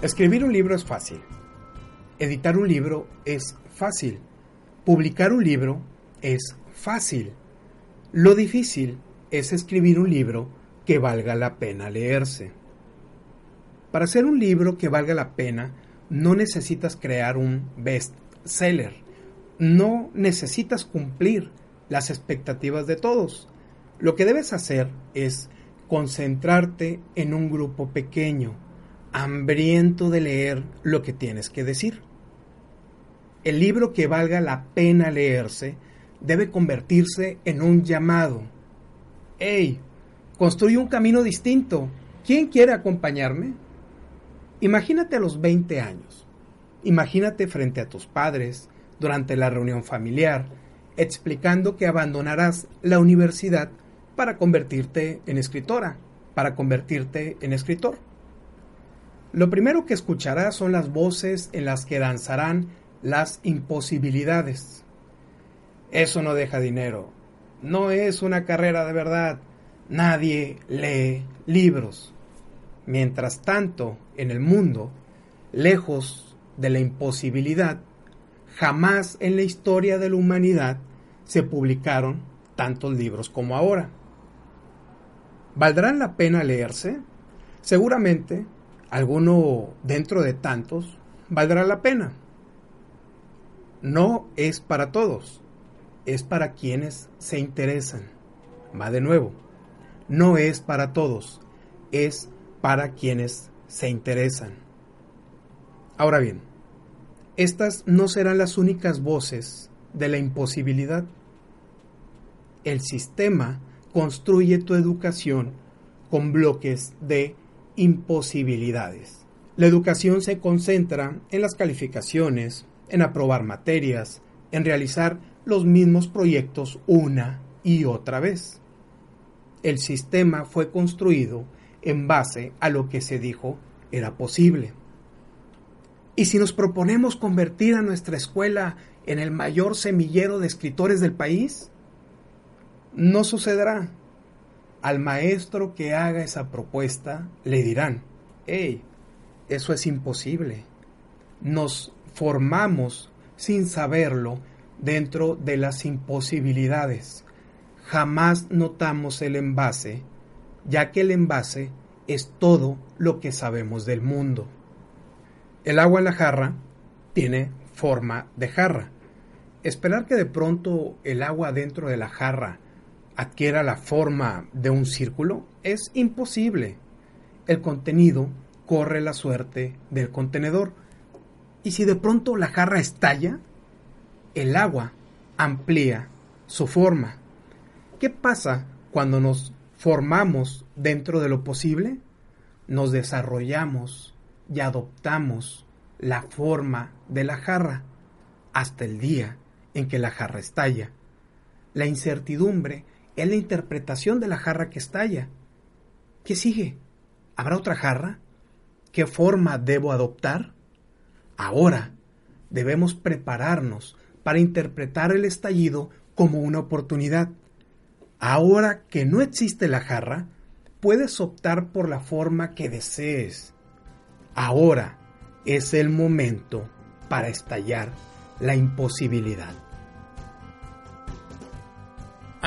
Escribir un libro es fácil. Editar un libro es fácil. Publicar un libro es fácil. Lo difícil es escribir un libro que valga la pena leerse. Para hacer un libro que valga la pena, no necesitas crear un best-seller. No necesitas cumplir las expectativas de todos. Lo que debes hacer es concentrarte en un grupo pequeño, hambriento de leer lo que tienes que decir. El libro que valga la pena leerse debe convertirse en un llamado. ¡Hey! Construye un camino distinto. ¿Quién quiere acompañarme? Imagínate a los 20 años. Imagínate frente a tus padres, durante la reunión familiar, explicando que abandonarás la universidad para convertirte en escritora, para convertirte en escritor. Lo primero que escucharás son las voces en las que danzarán las imposibilidades. Eso no deja dinero. No es una carrera de verdad. Nadie lee libros. Mientras tanto, en el mundo, lejos de la imposibilidad, jamás en la historia de la humanidad se publicaron tantos libros como ahora. ¿Valdrán la pena leerse? Seguramente alguno dentro de tantos valdrá la pena. No es para todos, es para quienes se interesan. Va de nuevo, no es para todos, es para quienes se interesan. Ahora bien, estas no serán las únicas voces de la imposibilidad. El sistema construye tu educación con bloques de imposibilidades. La educación se concentra en las calificaciones, en aprobar materias, en realizar los mismos proyectos una y otra vez. El sistema fue construido en base a lo que se dijo era posible. ¿Y si nos proponemos convertir a nuestra escuela en el mayor semillero de escritores del país? No sucederá. Al maestro que haga esa propuesta le dirán, hey, eso es imposible. Nos formamos sin saberlo dentro de las imposibilidades. Jamás notamos el envase, ya que el envase es todo lo que sabemos del mundo. El agua en la jarra tiene forma de jarra. Esperar que de pronto el agua dentro de la jarra adquiera la forma de un círculo es imposible. El contenido corre la suerte del contenedor. Y si de pronto la jarra estalla, el agua amplía su forma. ¿Qué pasa cuando nos formamos dentro de lo posible? Nos desarrollamos y adoptamos la forma de la jarra hasta el día en que la jarra estalla. La incertidumbre es la interpretación de la jarra que estalla. ¿Qué sigue? ¿Habrá otra jarra? ¿Qué forma debo adoptar? Ahora debemos prepararnos para interpretar el estallido como una oportunidad. Ahora que no existe la jarra, puedes optar por la forma que desees. Ahora es el momento para estallar la imposibilidad.